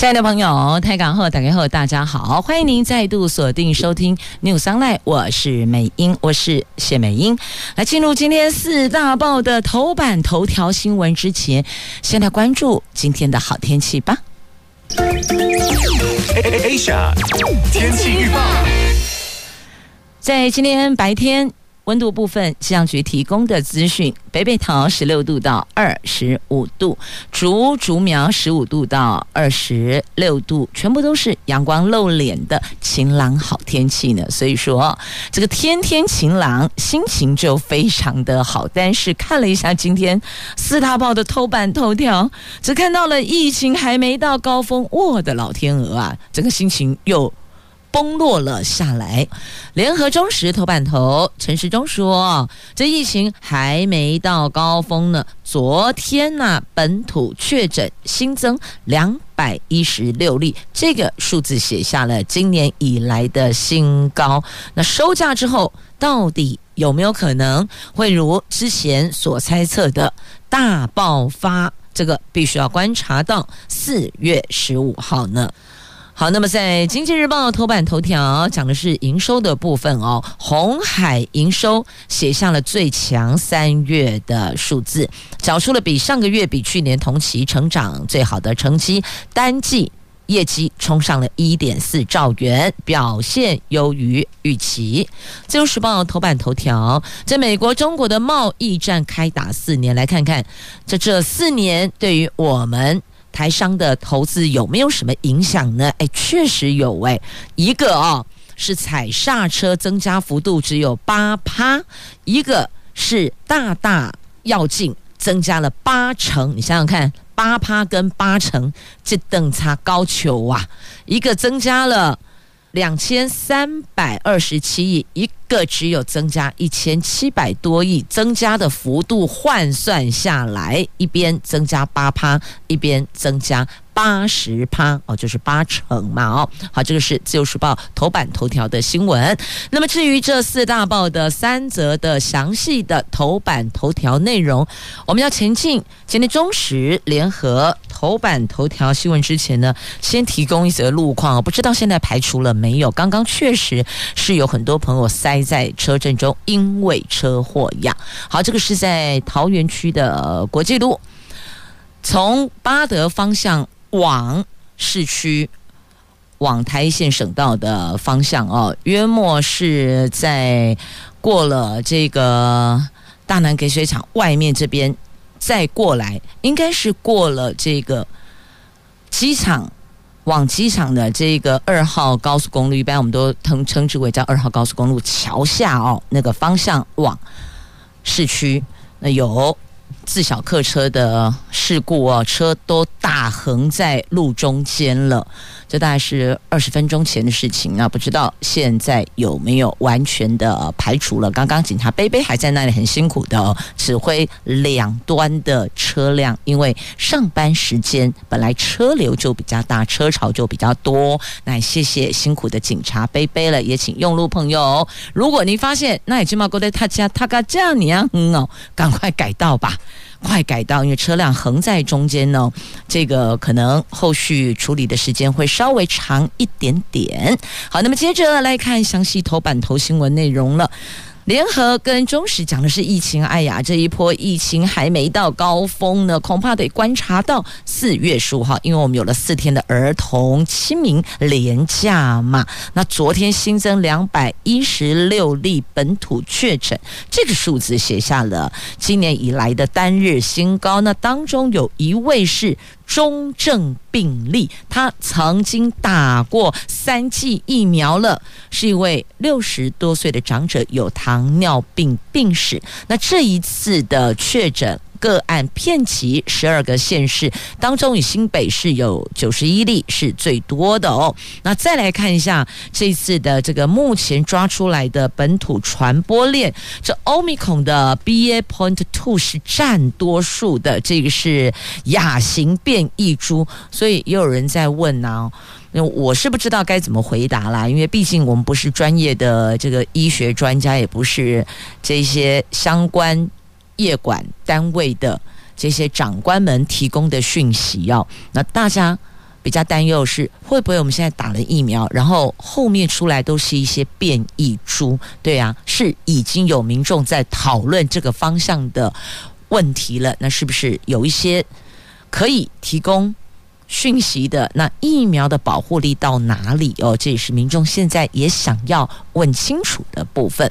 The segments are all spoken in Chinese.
亲爱的朋友，台港后打开后，大家好，欢迎您再度锁定收听 News Online，我是美英，我是谢美英。来进入今天四大报的头版头条新闻之前，先来关注今天的好天气吧。Asia 天气预报，在今天白天。温度部分，气象局提供的资讯：北北桃十六度到二十五度，竹竹苗十五度到二十六度，全部都是阳光露脸的晴朗好天气呢。所以说，这个天天晴朗，心情就非常的好。但是看了一下今天四大报的头版头条，只看到了疫情还没到高峰，我的老天鹅啊，整个心情又。崩落了下来。联合中时头版头，陈时中说：“这疫情还没到高峰呢。昨天呢、啊，本土确诊新增两百一十六例，这个数字写下了今年以来的新高。那收假之后，到底有没有可能会如之前所猜测的大爆发？这个必须要观察到四月十五号呢。”好，那么在《经济日报》头版头条讲的是营收的部分哦，红海营收写下了最强三月的数字，缴出了比上个月、比去年同期成长最好的成绩，单季业绩冲上了一点四兆元，表现优于预期。《自由时报》头版头条，在美国中国的贸易战开打四年，来看看这这四年对于我们。台商的投资有没有什么影响呢？哎，确实有哎，一个哦是踩刹车增加幅度只有八趴，一个是大大要进增加了八成。你想想看，八趴跟八成这等差高球啊！一个增加了两千三百二十七亿，一个只有增加一千七百多亿，增加的幅度换算下来，一边增加八趴，一边增加。八十趴哦，就是八成嘛哦。好，这个是自由时报头版头条的新闻。那么至于这四大报的三则的详细的头版头条内容，我们要前进今天中时联合头版头条新闻之前呢，先提供一则路况，不知道现在排除了没有？刚刚确实是有很多朋友塞在车震中，因为车祸呀。好，这个是在桃园区的国际路，从八德方向。往市区、往台一线省道的方向哦，约莫是在过了这个大南给水厂外面这边再过来，应该是过了这个机场，往机场的这个二号高速公路，一般我们都称称之为叫二号高速公路桥下哦，那个方向往市区，那有。自小客车的事故哦，车都大横在路中间了。这大概是二十分钟前的事情啊，不知道现在有没有完全的排除了。刚刚警察贝贝还在那里很辛苦的，指挥两端的车辆，因为上班时间本来车流就比较大，车潮就比较多。那谢谢辛苦的警察贝贝了，也请用路朋友，如果您发现那已经冒过在他家他家这样你啊，嗯哦，赶快改道吧。快改道，因为车辆横在中间呢，这个可能后续处理的时间会稍微长一点点。好，那么接着来看详细头版头新闻内容了。联合跟中时讲的是疫情，哎呀，这一波疫情还没到高峰呢，恐怕得观察到四月十五号，因为我们有了四天的儿童清明连假嘛。那昨天新增两百一十六例本土确诊，这个数字写下了今年以来的单日新高。那当中有一位是。中症病例，他曾经打过三剂疫苗了，是一位六十多岁的长者，有糖尿病病史。那这一次的确诊个案遍及十二个县市，当中以新北市有九十一例是最多的哦。那再来看一下这次的这个目前抓出来的本土传播链，这 Omicron 的 BA.2 是占多数的，这个是亚型变异株，所以也有人在问呢、啊。我是不知道该怎么回答啦，因为毕竟我们不是专业的这个医学专家，也不是这些相关业管单位的这些长官们提供的讯息哦。那大家比较担忧是，会不会我们现在打了疫苗，然后后面出来都是一些变异株？对啊，是已经有民众在讨论这个方向的问题了。那是不是有一些可以提供？讯息的那疫苗的保护力到哪里哦？这也是民众现在也想要问清楚的部分。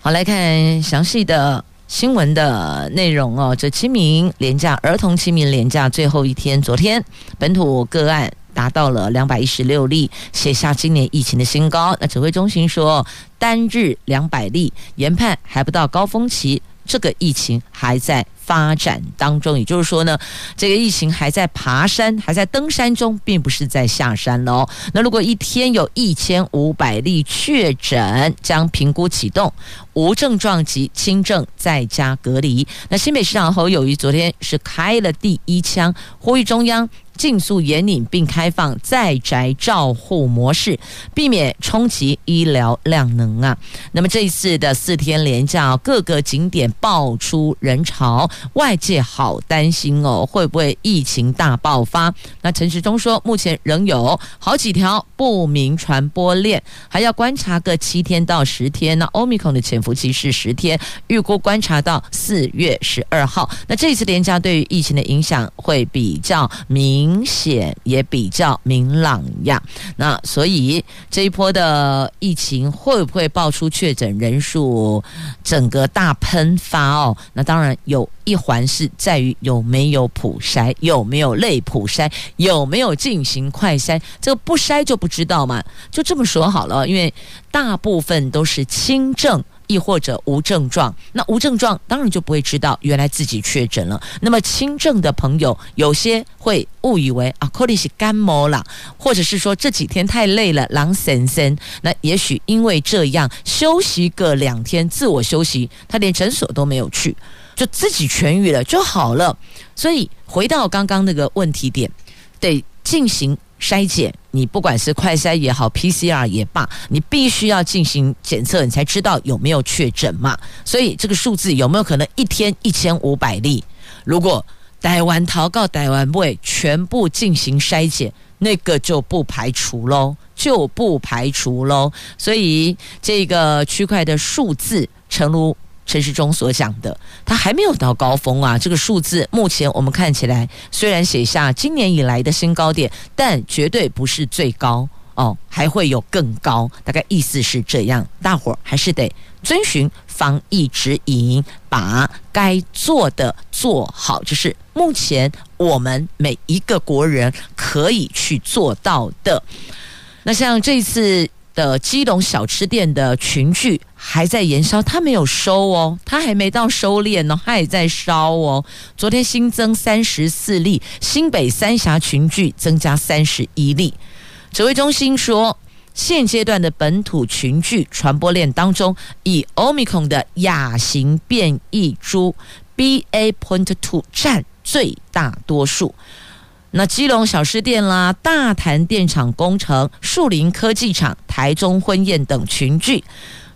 好，来看详细的新闻的内容哦。这清明廉价，儿童清明廉价最后一天，昨天本土个案达到了两百一十六例，写下今年疫情的新高。那指挥中心说，单日两百例，研判还不到高峰期，这个疫情还在。发展当中，也就是说呢，这个疫情还在爬山，还在登山中，并不是在下山喽。那如果一天有一千五百例确诊，将评估启动无症状及轻症在家隔离。那新北市长侯友谊昨天是开了第一枪，呼吁中央。尽速严领并开放在宅照护模式，避免冲击医疗量能啊。那么这一次的四天连假，各个景点爆出人潮，外界好担心哦，会不会疫情大爆发？那陈时中说，目前仍有好几条不明传播链，还要观察个七天到十天。那 Omicron 的潜伏期是十天，预估观察到四月十二号。那这一次连假对于疫情的影响会比较明。明显也比较明朗呀，那所以这一波的疫情会不会爆出确诊人数整个大喷发哦？那当然有一环是在于有没有普筛，有没有类普筛，有没有进行快筛，这个不筛就不知道嘛。就这么说好了，因为大部分都是轻症。亦或者无症状，那无症状当然就不会知道原来自己确诊了。那么轻症的朋友，有些会误以为啊，可能是感冒了，或者是说这几天太累了，狼森森。那也许因为这样休息个两天，自我休息，他连诊所都没有去，就自己痊愈了就好了。所以回到刚刚那个问题点，得进行。筛检，你不管是快筛也好，PCR 也罢，你必须要进行检测，你才知道有没有确诊嘛。所以这个数字有没有可能一天一千五百例？如果台湾逃告台湾会全部进行筛检，那个就不排除喽，就不排除喽。所以这个区块的数字，诚如。陈时中所讲的，他还没有到高峰啊。这个数字目前我们看起来虽然写下今年以来的新高点，但绝对不是最高哦，还会有更高。大概意思是这样，大伙儿还是得遵循防疫指引，把该做的做好，这是目前我们每一个国人可以去做到的。那像这次。的基隆小吃店的群聚还在延烧，它没有收哦，它还没到收敛呢，它也在烧哦。昨天新增三十四例，新北三峡群聚增加三十一例。指挥中心说，现阶段的本土群聚传播链当中，以 Omicron 的亚型变异株 BA.2 占最大多数。那基隆小吃店啦、大潭电厂工程、树林科技厂、台中婚宴等群聚，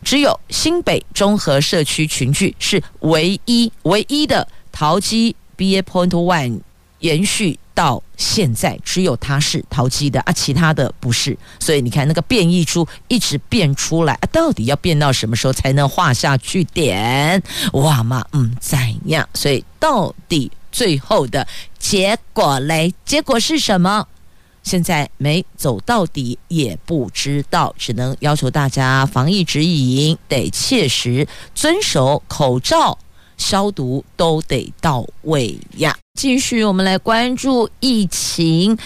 只有新北中和社区群聚是唯一唯一的桃机 BA Point One 延续到现在，只有它是桃机的啊，其他的不是。所以你看那个变异株一直变出来啊，到底要变到什么时候才能画下句点？哇嘛，嗯，怎样？所以到底？最后的结果嘞？结果是什么？现在没走到底也不知道，只能要求大家防疫指引得切实遵守口罩、消毒都得到位呀。继续，我们来关注疫情。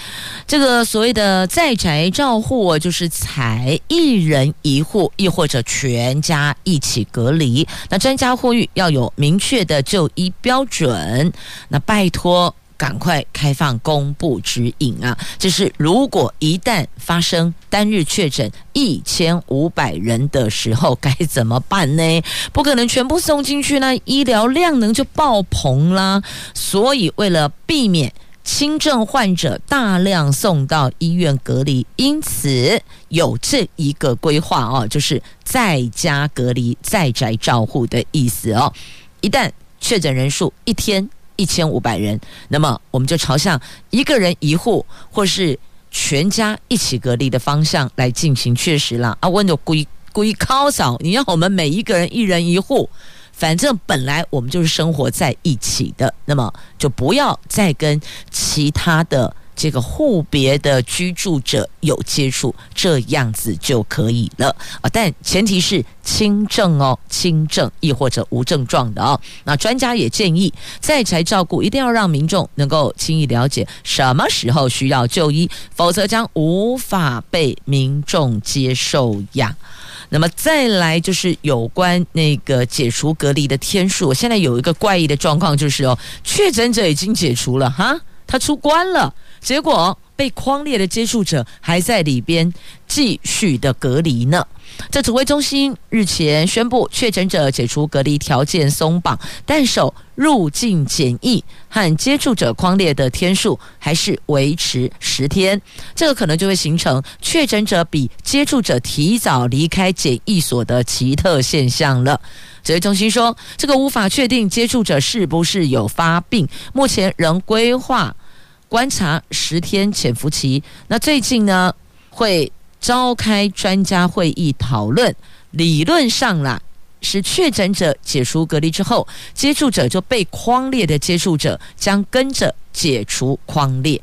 这个所谓的在宅照护，就是才一人一户，亦或者全家一起隔离。那专家呼吁要有明确的就医标准。那拜托。赶快开放公布指引啊！就是如果一旦发生单日确诊一千五百人的时候，该怎么办呢？不可能全部送进去，那医疗量能就爆棚啦。所以为了避免轻症患者大量送到医院隔离，因此有这一个规划哦，就是在家隔离、在宅照护的意思哦。一旦确诊人数一天。一千五百人，那么我们就朝向一个人一户，或是全家一起隔离的方向来进行。确实啦，啊，温度归归靠嫂，你要我们每一个人一人一户，反正本来我们就是生活在一起的，那么就不要再跟其他的。这个户别的居住者有接触，这样子就可以了啊！但前提是轻症哦，轻症亦或者无症状的哦。那专家也建议，在宅照顾一定要让民众能够轻易了解什么时候需要就医，否则将无法被民众接受呀。那么再来就是有关那个解除隔离的天数，现在有一个怪异的状况，就是哦，确诊者已经解除了哈，他出关了。结果被框列的接触者还在里边继续的隔离呢。这指挥中心日前宣布，确诊者解除隔离条件松绑，但守入境检疫和接触者框列的天数还是维持十天。这个可能就会形成确诊者比接触者提早离开检疫所的奇特现象了。指挥中心说，这个无法确定接触者是不是有发病，目前仍规划。观察十天潜伏期，那最近呢会召开专家会议讨论。理论上啦，是确诊者解除隔离之后，接触者就被框列的接触者将跟着解除框列。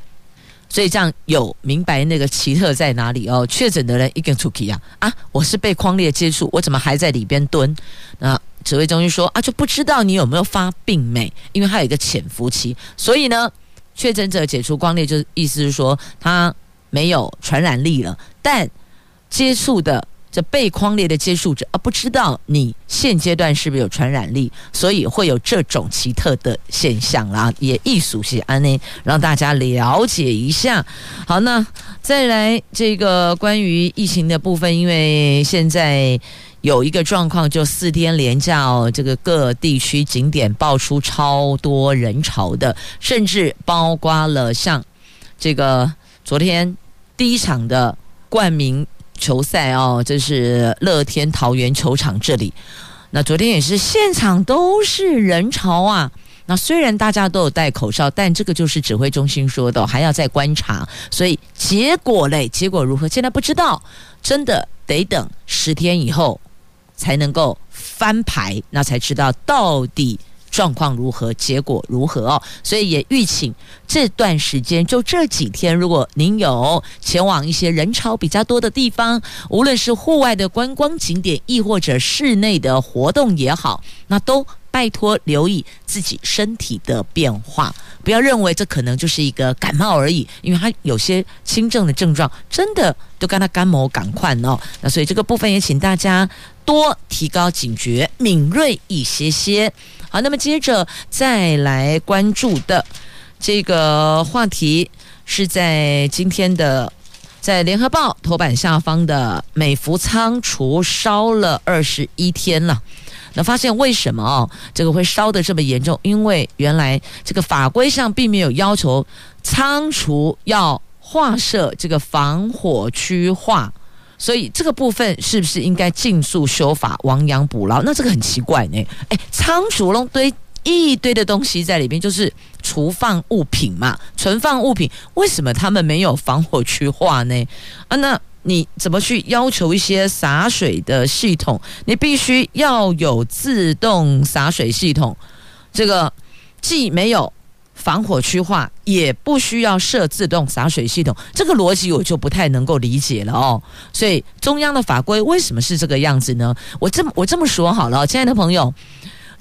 所以这样有明白那个奇特在哪里哦？确诊的人一根出去啊啊！我是被框列接触，我怎么还在里边蹲？那指挥中心说啊，就不知道你有没有发病没？因为它有一个潜伏期，所以呢。确诊者解除光烈，就是意思是说他没有传染力了，但接触的这被框列的接触者啊，不知道你现阶段是不是有传染力，所以会有这种奇特的现象啦。也艺术系安内让大家了解一下。好，那再来这个关于疫情的部分，因为现在。有一个状况，就四天连假，这个各地区景点爆出超多人潮的，甚至包括了像这个昨天第一场的冠名球赛哦，这是乐天桃园球场这里。那昨天也是现场都是人潮啊。那虽然大家都有戴口罩，但这个就是指挥中心说的，还要再观察。所以结果嘞，结果如何？现在不知道，真的得等十天以后。才能够翻牌，那才知道到底状况如何，结果如何哦。所以也预请这段时间，就这几天，如果您有前往一些人潮比较多的地方，无论是户外的观光景点，亦或者室内的活动也好，那都。拜托留意自己身体的变化，不要认为这可能就是一个感冒而已，因为它有些轻症的症状，真的都跟他感冒赶快哦。那所以这个部分也请大家多提高警觉，敏锐一些些。好，那么接着再来关注的这个话题，是在今天的在联合报头版下方的美孚仓储烧了二十一天了。那发现为什么哦，这个会烧得这么严重？因为原来这个法规上并没有要求仓储要划设这个防火区划，所以这个部分是不是应该尽速修法，亡羊补牢？那这个很奇怪呢。哎，仓储弄堆一堆的东西在里边，就是储放物品嘛，存放物品，为什么他们没有防火区划呢？啊，那。你怎么去要求一些洒水的系统？你必须要有自动洒水系统，这个既没有防火区划，也不需要设自动洒水系统，这个逻辑我就不太能够理解了哦。所以中央的法规为什么是这个样子呢？我这么我这么说好了，亲爱的朋友，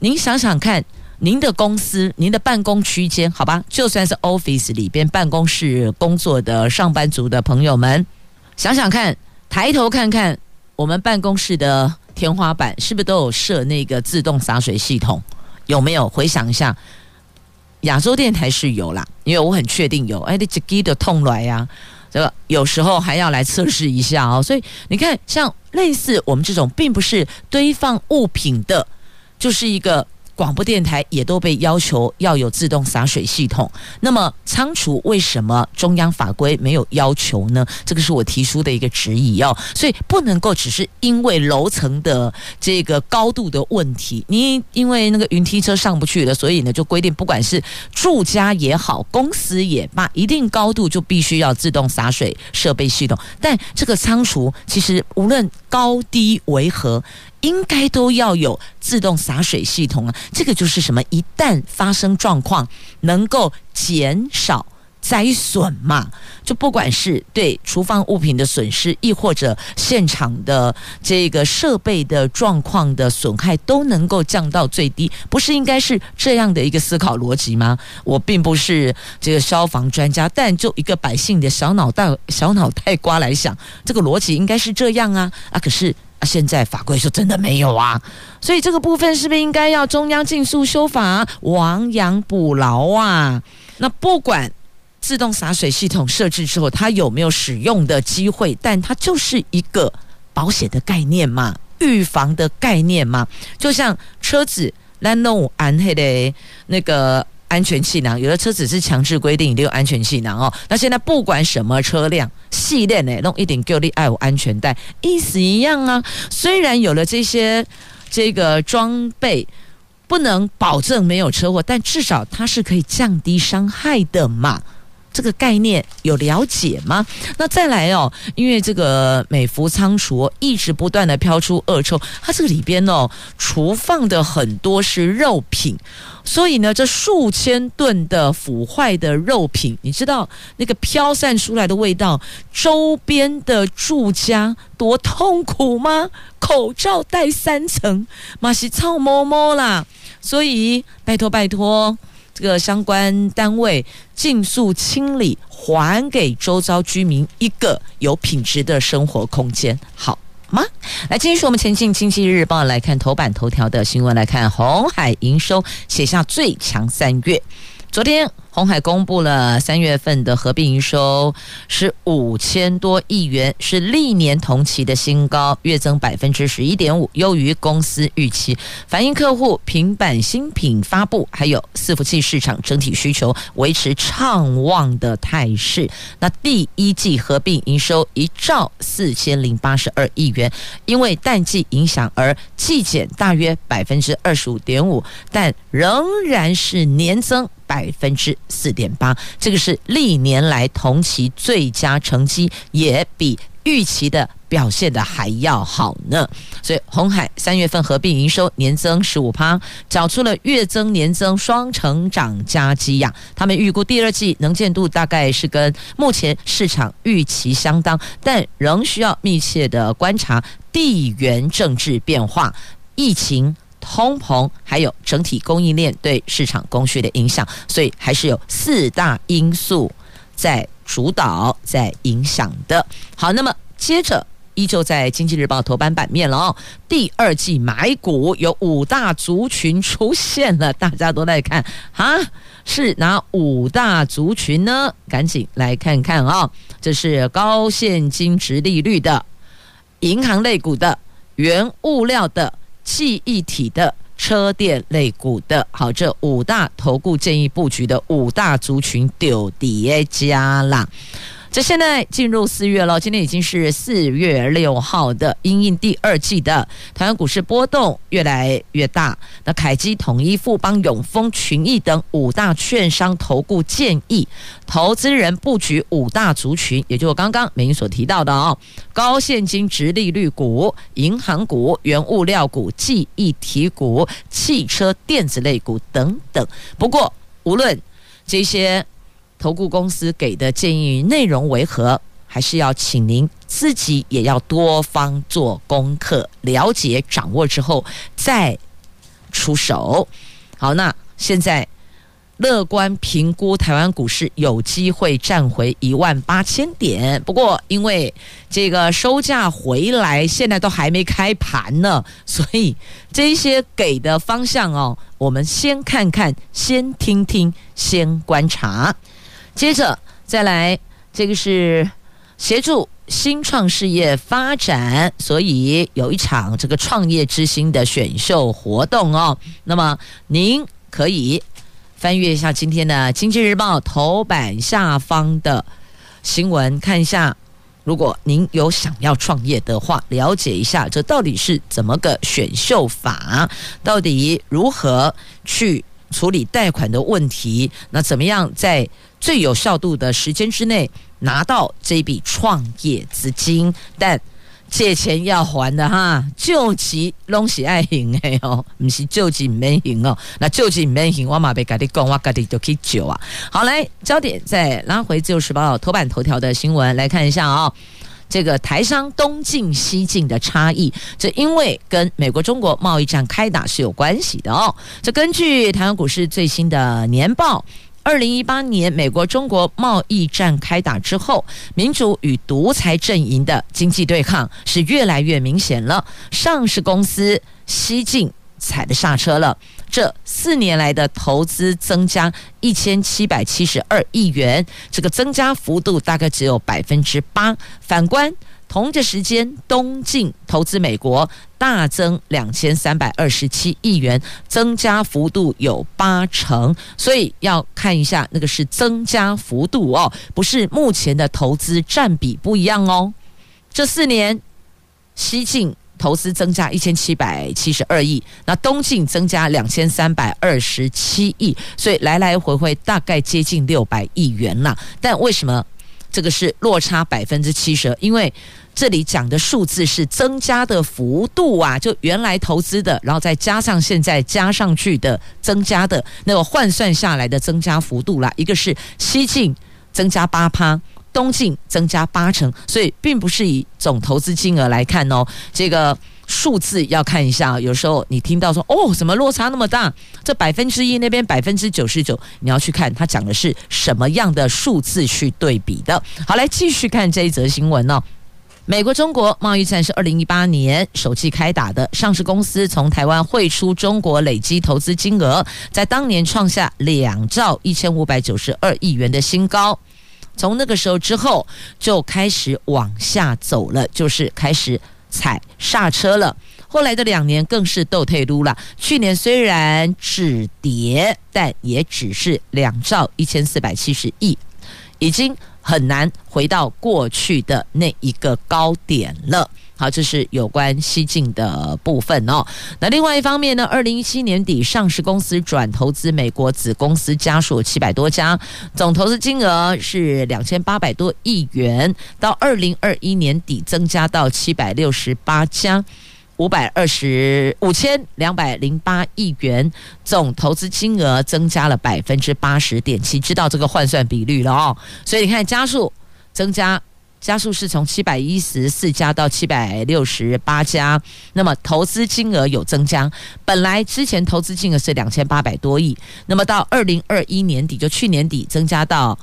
您想想看，您的公司、您的办公区间，好吧，就算是 office 里边办公室工作的上班族的朋友们，想想看，抬头看看我们办公室的天花板，是不是都有设那个自动洒水系统？有没有？回想一下，亚洲电台是有啦，因为我很确定有。哎，你这鸡的痛来呀，这个有时候还要来测试一下哦。所以你看，像类似我们这种，并不是堆放物品的，就是一个。广播电台也都被要求要有自动洒水系统。那么仓储为什么中央法规没有要求呢？这个是我提出的一个质疑哦。所以不能够只是因为楼层的这个高度的问题，你因为那个云梯车上不去了，所以呢就规定，不管是住家也好，公司也罢，一定高度就必须要自动洒水设备系统。但这个仓储其实无论高低为何。应该都要有自动洒水系统啊！这个就是什么？一旦发生状况，能够减少灾损嘛？就不管是对厨房物品的损失，亦或者现场的这个设备的状况的损害，都能够降到最低，不是应该是这样的一个思考逻辑吗？我并不是这个消防专家，但就一个百姓的小脑袋、小脑袋瓜来想，这个逻辑应该是这样啊！啊，可是。现在法规说真的没有啊，所以这个部分是不是应该要中央尽速修法，亡羊补牢啊？那不管自动洒水系统设置之后，它有没有使用的机会，但它就是一个保险的概念嘛，预防的概念嘛，就像车子来弄安黑的那个。安全气囊，有的车子是强制规定一定有安全气囊哦。那现在不管什么车辆，系列呢，弄一点够力爱有安全带，意思一样啊。虽然有了这些这个装备，不能保证没有车祸，但至少它是可以降低伤害的嘛。这个概念有了解吗？那再来哦，因为这个美孚仓储一直不断的飘出恶臭，它这个里边哦，储放的很多是肉品，所以呢，这数千吨的腐坏的肉品，你知道那个飘散出来的味道，周边的住家多痛苦吗？口罩戴三层，马西臭摸摸啦，所以拜托拜托。这个相关单位尽速清理，还给周遭居民一个有品质的生活空间，好吗？来，继续我们前进经济日报来看头版头条的新闻，来看红海营收写下最强三月，昨天。鸿海公布了三月份的合并营收是五千多亿元，是历年同期的新高，月增百分之十一点五，优于公司预期，反映客户平板新品发布，还有伺服器市场整体需求维持畅旺的态势。那第一季合并营收一兆四千零八十二亿元，因为淡季影响而季减大约百分之二十五点五，但仍然是年增。百分之四点八，这个是历年来同期最佳成绩，也比预期的表现的还要好呢。所以红海三月份合并营收年增十五趴，缴出了月增年增双成长佳绩呀。他们预估第二季能见度大概是跟目前市场预期相当，但仍需要密切的观察地缘政治变化、疫情。通膨还有整体供应链对市场供需的影响，所以还是有四大因素在主导、在影响的。好，那么接着依旧在《经济日报》头版版面了哦。第二季买股有五大族群出现了，大家都在看啊，是哪五大族群呢？赶紧来看看啊、哦！这是高现金殖利率的银行类股的原物料的。记忆体的车电类股的好，这五大投顾建议布局的五大族群丢叠加啦。这现在进入四月了，今天已经是四月六号的，因应第二季的台湾股市波动越来越大。那凯基、统一、富邦、永丰、群益等五大券商投顾建议，投资人布局五大族群，也就是刚刚美英所提到的哦，高现金值利率股、银行股、原物料股、记忆体股、汽车电子类股等等。不过，无论这些。投顾公司给的建议内容为何？还是要请您自己也要多方做功课，了解掌握之后再出手。好，那。现在。乐观评估台湾股市有机会站回一万八千点，不过因为这个收价回来，现在都还没开盘呢，所以这些给的方向哦，我们先看看，先听听，先观察，接着再来，这个是协助新创事业发展，所以有一场这个创业之星的选秀活动哦，那么您可以。翻阅一下今天的《经济日报》头版下方的新闻，看一下。如果您有想要创业的话，了解一下这到底是怎么个选秀法，到底如何去处理贷款的问题？那怎么样在最有效度的时间之内拿到这笔创业资金？但借钱要还的哈，救急拢是爱还的哦，不是救急没还哦。那救急没还，我嘛别跟你讲，我跟你就去救啊。好，来焦点再拉回《自由时报》头版头条的新闻来看一下啊、哦。这个台商东进西进的差异，这因为跟美国中国贸易战开打是有关系的哦。这根据台湾股市最新的年报。二零一八年，美国中国贸易战开打之后，民主与独裁阵营的经济对抗是越来越明显了。上市公司西进踩了刹车了。这四年来的投资增加一千七百七十二亿元，这个增加幅度大概只有百分之八。反观。同一时间，东进投资美国大增两千三百二十七亿元，增加幅度有八成。所以要看一下那个是增加幅度哦，不是目前的投资占比不一样哦。这四年，西进投资增加一千七百七十二亿，那东进增加两千三百二十七亿，所以来来回回大概接近六百亿元了。但为什么这个是落差百分之七十？因为这里讲的数字是增加的幅度啊，就原来投资的，然后再加上现在加上去的增加的那个换算下来的增加幅度啦。一个是西进增加八趴，东进增加八成，所以并不是以总投资金额来看哦。这个数字要看一下，有时候你听到说哦，怎么落差那么大？这百分之一那边百分之九十九，你要去看它讲的是什么样的数字去对比的。好，来继续看这一则新闻哦。美国中国贸易战是二零一八年首季开打的，上市公司从台湾汇出中国累积投资金额，在当年创下两兆一千五百九十二亿元的新高。从那个时候之后，就开始往下走了，就是开始踩刹车了。后来的两年更是斗退撸了。去年虽然止跌，但也只是两兆一千四百七十亿，已经。很难回到过去的那一个高点了。好，这是有关西进的部分哦。那另外一方面呢，二零一七年底上市公司转投资美国子公司家数七百多家，总投资金额是两千八百多亿元，到二零二一年底增加到七百六十八家。五百二十五千两百零八亿元，总投资金额增加了百分之八十点七，知道这个换算比率了哦。所以你看，加速增加，加速是从七百一十四家到七百六十八家，那么投资金额有增加。本来之前投资金额是两千八百多亿，那么到二零二一年底，就去年底增加到。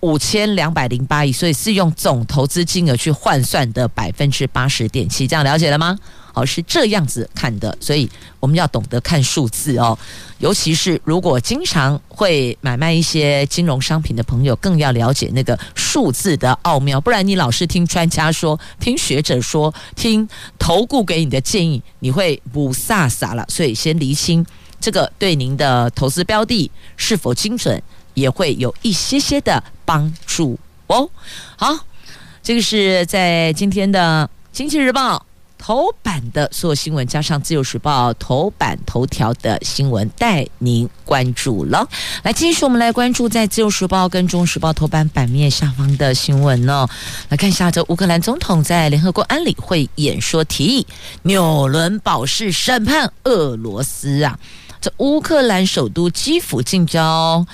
五千两百零八亿，所以是用总投资金额去换算的百分之八十点七，这样了解了吗？好，是这样子看的，所以我们要懂得看数字哦，尤其是如果经常会买卖一些金融商品的朋友，更要了解那个数字的奥妙，不然你老是听专家说、听学者说、听投顾给你的建议，你会不飒飒了。所以先厘清这个对您的投资标的是否精准。也会有一些些的帮助哦。好，这个是在今天的《经济日报》头版的所有新闻，加上《自由时报》头版头条的新闻，带您关注了。来，继续我们来关注在《自由时报》跟《中时报》头版版面下方的新闻呢。来看一下，这乌克兰总统在联合国安理会演说提议纽伦堡式审判俄罗斯啊。这乌克兰首都基辅近郊。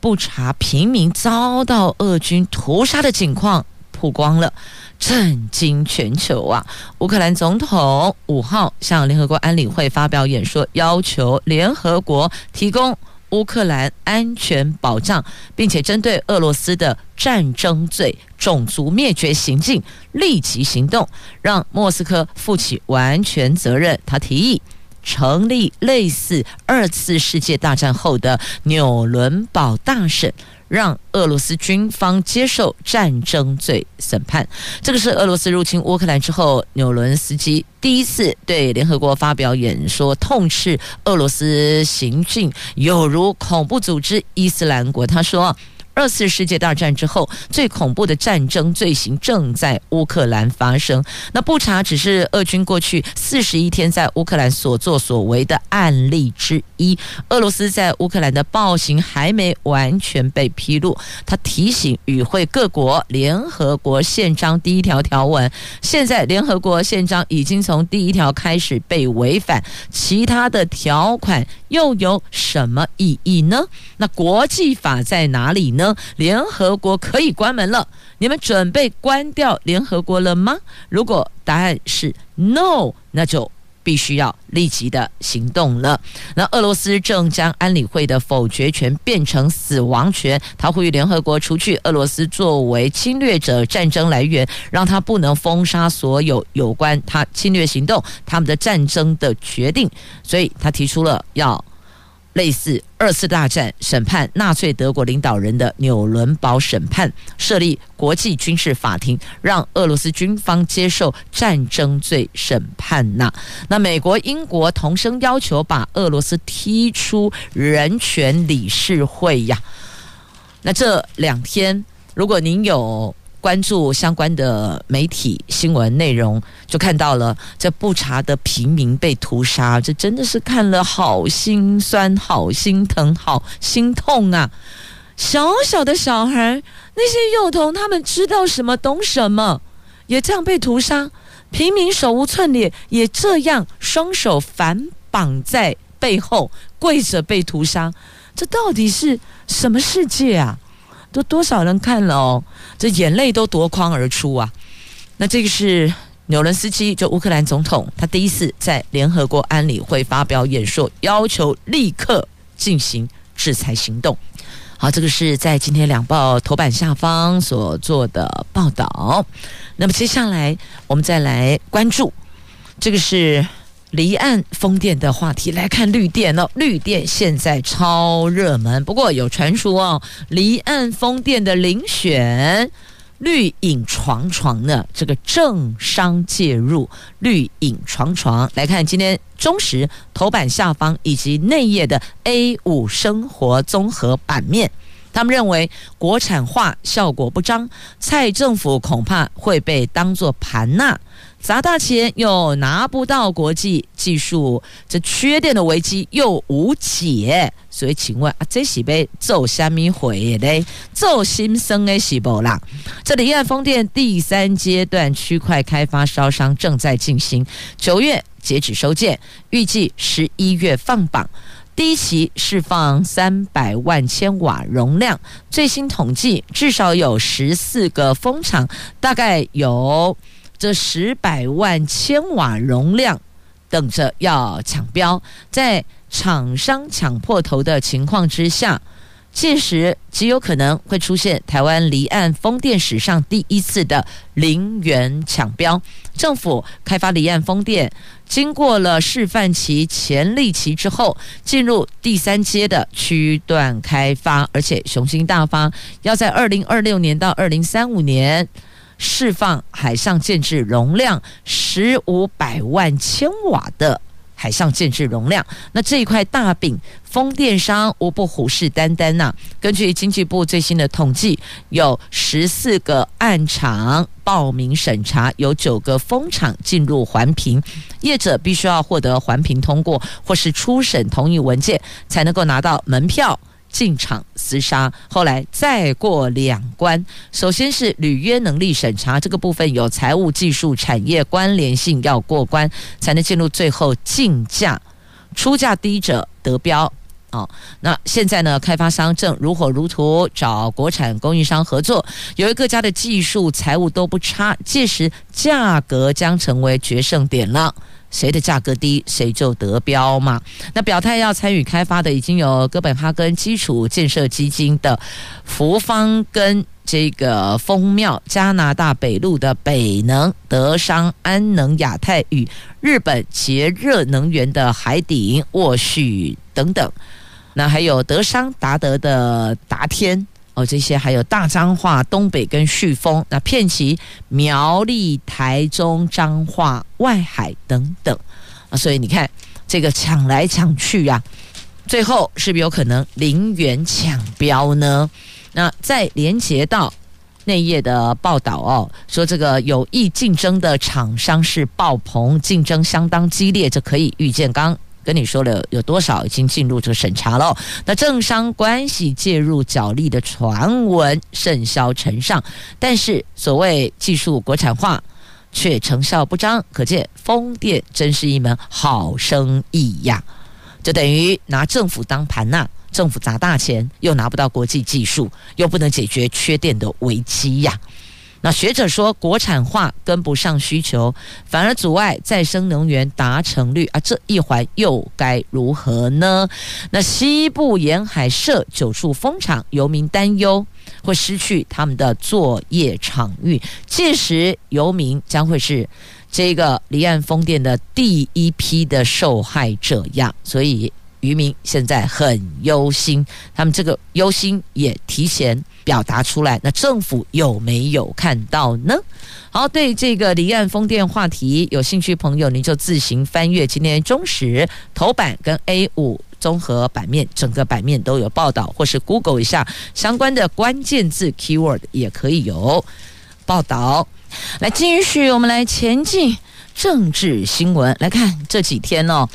不查平民遭到俄军屠杀的情况曝光了，震惊全球啊！乌克兰总统五号向联合国安理会发表演说，要求联合国提供乌克兰安全保障，并且针对俄罗斯的战争罪、种族灭绝行径立即行动，让莫斯科负起完全责任。他提议成立类似二次世界大战后的纽伦堡大审。让俄罗斯军方接受战争罪审判，这个是俄罗斯入侵乌克兰之后，纽伦斯基第一次对联合国发表演说，痛斥俄罗斯行径有如恐怖组织伊斯兰国。他说。二次世界大战之后，最恐怖的战争罪行正在乌克兰发生。那不查只是俄军过去四十一天在乌克兰所作所为的案例之一。俄罗斯在乌克兰的暴行还没完全被披露。他提醒与会各国，联合国宪章第一条条文，现在联合国宪章已经从第一条开始被违反，其他的条款又有什么意义呢？那国际法在哪里呢？联合国可以关门了，你们准备关掉联合国了吗？如果答案是 no，那就必须要立即的行动了。那俄罗斯正将安理会的否决权变成死亡权，他呼吁联合国除去俄罗斯作为侵略者战争来源，让他不能封杀所有有关他侵略行动、他们的战争的决定。所以他提出了要。类似二次大战审判纳粹德国领导人的纽伦堡审判，设立国际军事法庭，让俄罗斯军方接受战争罪审判呐。那美国、英国同声要求把俄罗斯踢出人权理事会呀。那这两天，如果您有。关注相关的媒体新闻内容，就看到了这布查的平民被屠杀，这真的是看了好心酸、好心疼、好心痛啊！小小的小孩，那些幼童，他们知道什么、懂什么，也这样被屠杀。平民手无寸铁，也这样双手反绑在背后跪着被屠杀，这到底是什么世界啊？都多少人看了哦，这眼泪都夺眶而出啊！那这个是纽伦斯基，就乌克兰总统，他第一次在联合国安理会发表演说，要求立刻进行制裁行动。好，这个是在今天两报头版下方所做的报道。那么接下来我们再来关注，这个是。离岸风电的话题来看绿电哦，绿电现在超热门。不过有传出哦，离岸风电的遴选绿影幢幢呢，这个政商介入，绿影幢幢。来看今天中时头版下方以及内页的 A 五生活综合版面，他们认为国产化效果不彰，蔡政府恐怕会被当作盘纳。砸大钱又拿不到国际技术，这缺电的危机又无解，所以请问啊，这是被做虾米回嘞？做新生的是不啦？这离岸风电第三阶段区块开发招商正在进行，九月截止收件，预计十一月放榜。第一期释放三百万千瓦容量，最新统计至少有十四个风场，大概有。这十百万千瓦容量等着要抢标，在厂商抢破头的情况之下，届时极有可能会出现台湾离岸风电史上第一次的零元抢标。政府开发离岸风电，经过了示范期、潜力期之后，进入第三阶的区段开发，而且雄心大发，要在二零二六年到二零三五年。释放海上建置容量十五百万千瓦的海上建置容量，那这一块大饼，风电商无不虎视眈眈呐。根据经济部最新的统计，有十四个案场报名审查，有九个风场进入环评，业者必须要获得环评通过或是初审同意文件，才能够拿到门票。进场厮杀，后来再过两关。首先是履约能力审查，这个部分有财务、技术、产业关联性要过关，才能进入最后竞价。出价低者得标，哦。那现在呢，开发商正如火如荼找国产供应商合作，由于各家的技术财务都不差，届时价格将成为决胜点了。谁的价格低，谁就得标嘛。那表态要参与开发的，已经有哥本哈根基础建设基金的福方跟这个丰庙、加拿大北路的北能、德商、安能、亚太与日本捷热能源的海鼎、沃旭等等。那还有德商达德的达天。哦，这些还有大彰化、东北跟旭峰，那片期苗栗、台中、彰化、外海等等啊，所以你看这个抢来抢去呀、啊，最后是不是有可能零元抢标呢？那再连接到内页的报道哦，说这个有意竞争的厂商是爆棚，竞争相当激烈，这可以预见刚。跟你说了有多少已经进入这个审查了？那政商关系介入角力的传闻甚嚣尘上，但是所谓技术国产化却成效不彰，可见风电真是一门好生意呀！就等于拿政府当盘呐，政府砸大钱又拿不到国际技术，又不能解决缺电的危机呀。那学者说，国产化跟不上需求，反而阻碍再生能源达成率啊，这一环又该如何呢？那西部沿海设九处风场，游民担忧会失去他们的作业场域，届时游民将会是这个离岸风电的第一批的受害者呀，所以。渔民现在很忧心，他们这个忧心也提前表达出来。那政府有没有看到呢？好，对这个离岸风电话题有兴趣朋友，您就自行翻阅今天中时头版跟 A 五综合版面，整个版面都有报道，或是 Google 一下相关的关键字 keyword 也可以有报道。来，继续我们来前进政治新闻，来看这几天哦。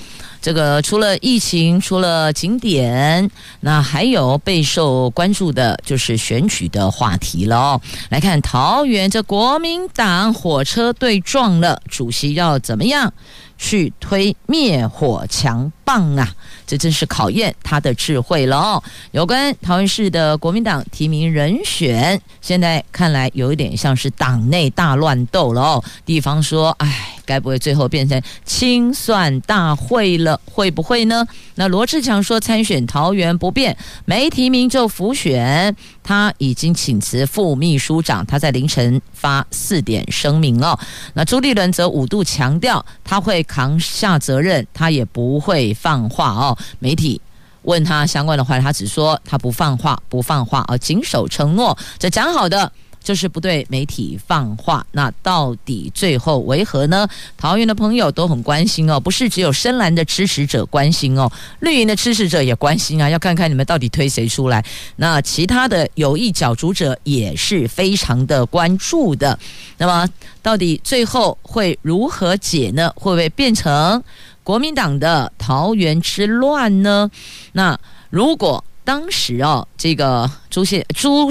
这个除了疫情，除了景点，那还有备受关注的就是选举的话题了哦。来看桃园，这国民党火车对撞了，主席要怎么样去推灭火强棒啊？这真是考验他的智慧了哦。有关桃园市的国民党提名人选，现在看来有一点像是党内大乱斗了哦。地方说，哎。该不会最后变成清算大会了？会不会呢？那罗志强说参选桃园不变，没提名就浮选，他已经请辞副秘书长，他在凌晨发四点声明哦。那朱立伦则五度强调他会扛下责任，他也不会放话哦。媒体问他相关的话，他只说他不放话，不放话啊，谨守承诺，这讲好的。就是不对媒体放话，那到底最后为何呢？桃园的朋友都很关心哦，不是只有深蓝的支持者关心哦，绿营的支持者也关心啊，要看看你们到底推谁出来。那其他的有意角逐者也是非常的关注的。那么到底最后会如何解呢？会不会变成国民党的桃园之乱呢？那如果当时哦，这个朱县朱。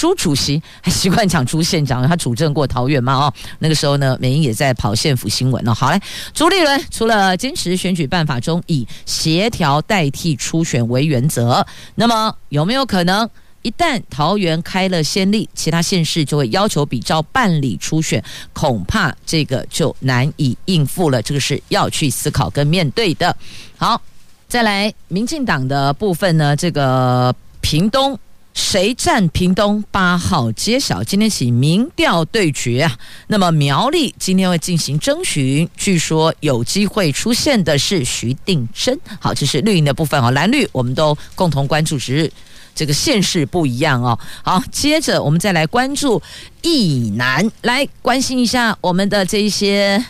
朱主席还习惯讲朱县长，他主政过桃园嘛？哦，那个时候呢，美英也在跑县府新闻呢。好嘞，朱立伦除了坚持选举办法中以协调代替初选为原则，那么有没有可能一旦桃园开了先例，其他县市就会要求比照办理初选？恐怕这个就难以应付了。这个是要去思考跟面对的。好，再来民进党的部分呢，这个屏东。谁占屏东八号揭晓，今天起民调对决啊。那么苗栗今天会进行征询，据说有机会出现的是徐定祯。好，这是绿营的部分哦，蓝绿我们都共同关注，只是这个县市不一样哦。好，接着我们再来关注役男，来关心一下我们的这一些。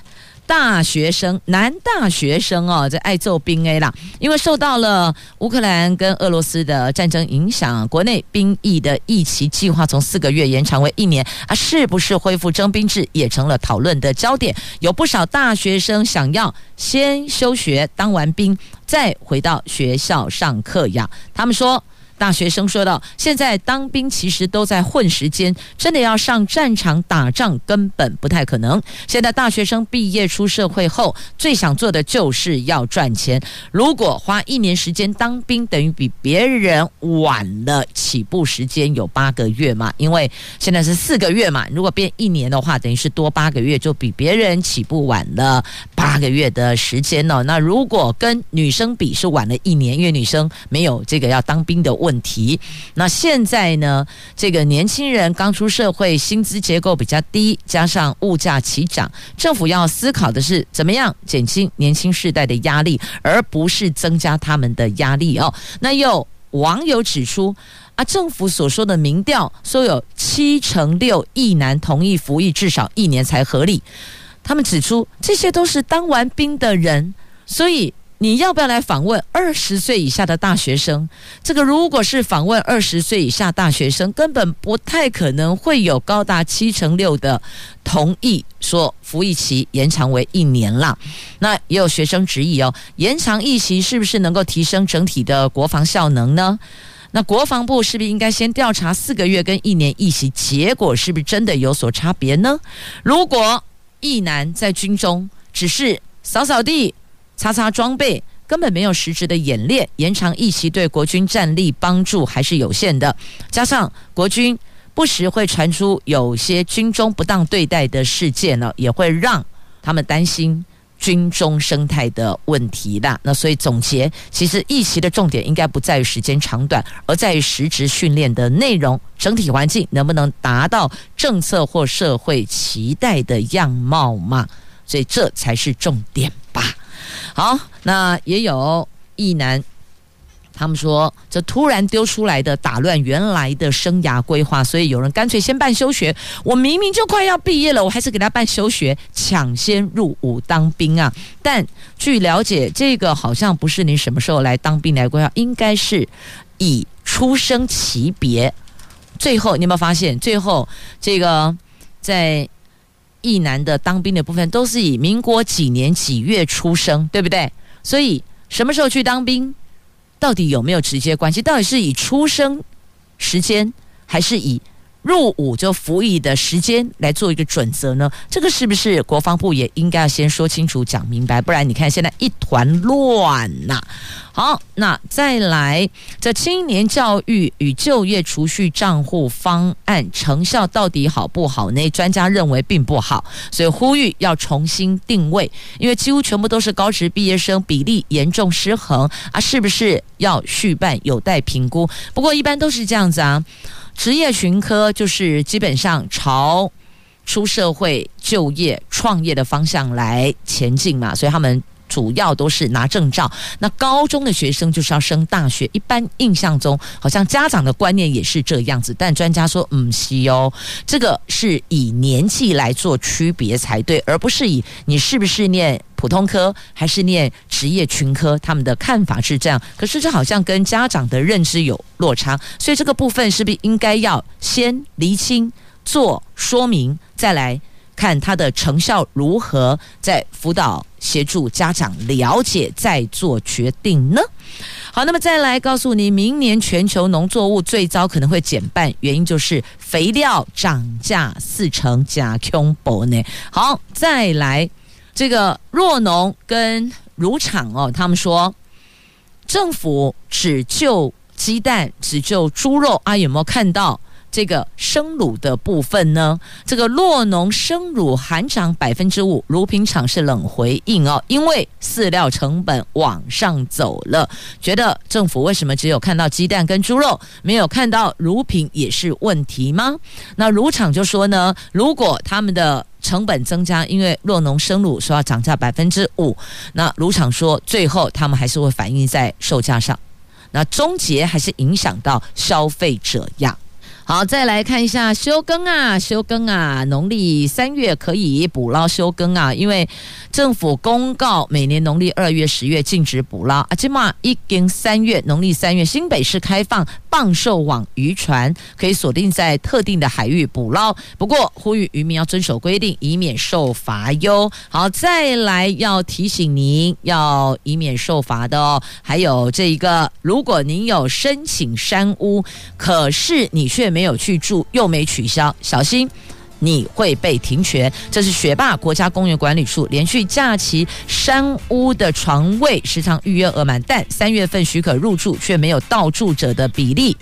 大学生，男大学生哦，这爱揍兵 A 啦，因为受到了乌克兰跟俄罗斯的战争影响，国内兵役的役期计划从四个月延长为一年啊，是不是恢复征兵制也成了讨论的焦点。有不少大学生想要先休学，当完兵再回到学校上课呀。他们说，大学生说道：“现在当兵其实都在混时间，真的要上战场打仗根本不太可能。现在大学生毕业出社会后，最想做的就是要赚钱。如果花一年时间当兵，等于比别人晚了起步时间有八个月嘛？因为现在是四个月嘛，如果变一年的话，等于是多八个月，就比别人起步晚了八个月的时间哦。那如果跟女生比，是晚了一年，因为女生没有这个要当兵的问问题。那现在呢，这个年轻人刚出社会，薪资结构比较低，加上物价齐涨，政府要思考的是怎么样减轻年轻世代的压力，而不是增加他们的压力哦。那又网友指出啊，政府所说的民调说有七成六役男同意服役至少一年才合理，他们指出这些都是当完兵的人，所以。你要不要来访问二十岁以下的大学生？这个如果是访问二十岁以下大学生，根本不太可能会有高达七成六的同意说服役期延长为一年了。那也有学生质疑哦，延长役期是不是能够提升整体的国防效能呢？那国防部是不是应该先调查四个月跟一年役期结果是不是真的有所差别呢？如果役男在军中只是扫扫地，擦擦装备，根本没有实质的演练，延长一期对国军战力帮助还是有限的。加上国军不时会传出有些军中不当对待的事件呢，也会让他们担心军中生态的问题啦。那所以总结，其实一期的重点应该不在于时间长短，而在于实质训练的内容，整体环境能不能达到政策或社会期待的样貌嘛？所以这才是重点。好，那也有一男，他们说这突然丢出来的打乱原来的生涯规划，所以有人干脆先办休学。我明明就快要毕业了，我还是给他办休学，抢先入伍当兵啊！但据了解，这个好像不是你什么时候来当兵来规划，应该是以出生级别。最后你有没有发现，最后这个在。役男的当兵的部分都是以民国几年几月出生，对不对？所以什么时候去当兵，到底有没有直接关系？到底是以出生时间，还是以入伍就服役的时间来做一个准则呢？这个是不是国防部也应该要先说清楚、讲明白？不然你看现在一团乱呐。好，那再来，这青年教育与就业储蓄账户方案成效到底好不好呢？专家认为并不好，所以呼吁要重新定位，因为几乎全部都是高职毕业生，比例严重失衡啊！是不是要续办？有待评估。不过一般都是这样子啊，职业群科就是基本上朝出社会、就业、创业的方向来前进嘛，所以他们。主要都是拿证照，那高中的学生就是要升大学。一般印象中，好像家长的观念也是这样子，但专家说，嗯，是哦，这个是以年纪来做区别才对，而不是以你是不是念普通科还是念职业群科，他们的看法是这样。可是这好像跟家长的认知有落差，所以这个部分是不是应该要先厘清、做说明，再来？看他的成效如何，再辅导协助家长了解，再做决定呢？好，那么再来告诉你，明年全球农作物最糟可能会减半，原因就是肥料涨价四成，加恐怖呢。好，再来这个若农跟乳厂哦，他们说政府只救鸡蛋，只救猪肉啊，有没有看到？这个生乳的部分呢，这个洛农生乳含涨百分之五，乳品厂是冷回应哦，因为饲料成本往上走了，觉得政府为什么只有看到鸡蛋跟猪肉，没有看到乳品也是问题吗？那乳厂就说呢，如果他们的成本增加，因为洛农生乳说要涨价百分之五，那乳厂说最后他们还是会反映在售价上，那终结还是影响到消费者呀。好，再来看一下休耕啊，休耕啊，农历三月可以捕捞休耕啊，因为政府公告每年农历二月、十月禁止捕捞啊，起码一经三月，农历三月新北市开放棒寿网渔船可以锁定在特定的海域捕捞，不过呼吁渔民要遵守规定，以免受罚哟。好，再来要提醒您要以免受罚的哦。还有这一个，如果您有申请山屋，可是你却没没有去住，又没取消，小心。你会被停权，这是学霸国家公园管理处连续假期山屋的床位时常预约额满，但三月份许可入住却没有到住者的比例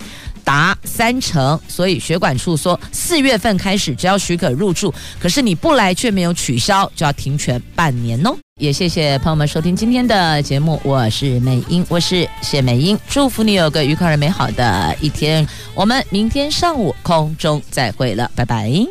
达三成，所以学管处说四月份开始只要许可入住，可是你不来却没有取消，就要停权半年哦。也谢谢朋友们收听今天的节目，我是美英，我是谢美英，祝福你有个愉快而美好的一天，我们明天上午空中再会了，拜拜。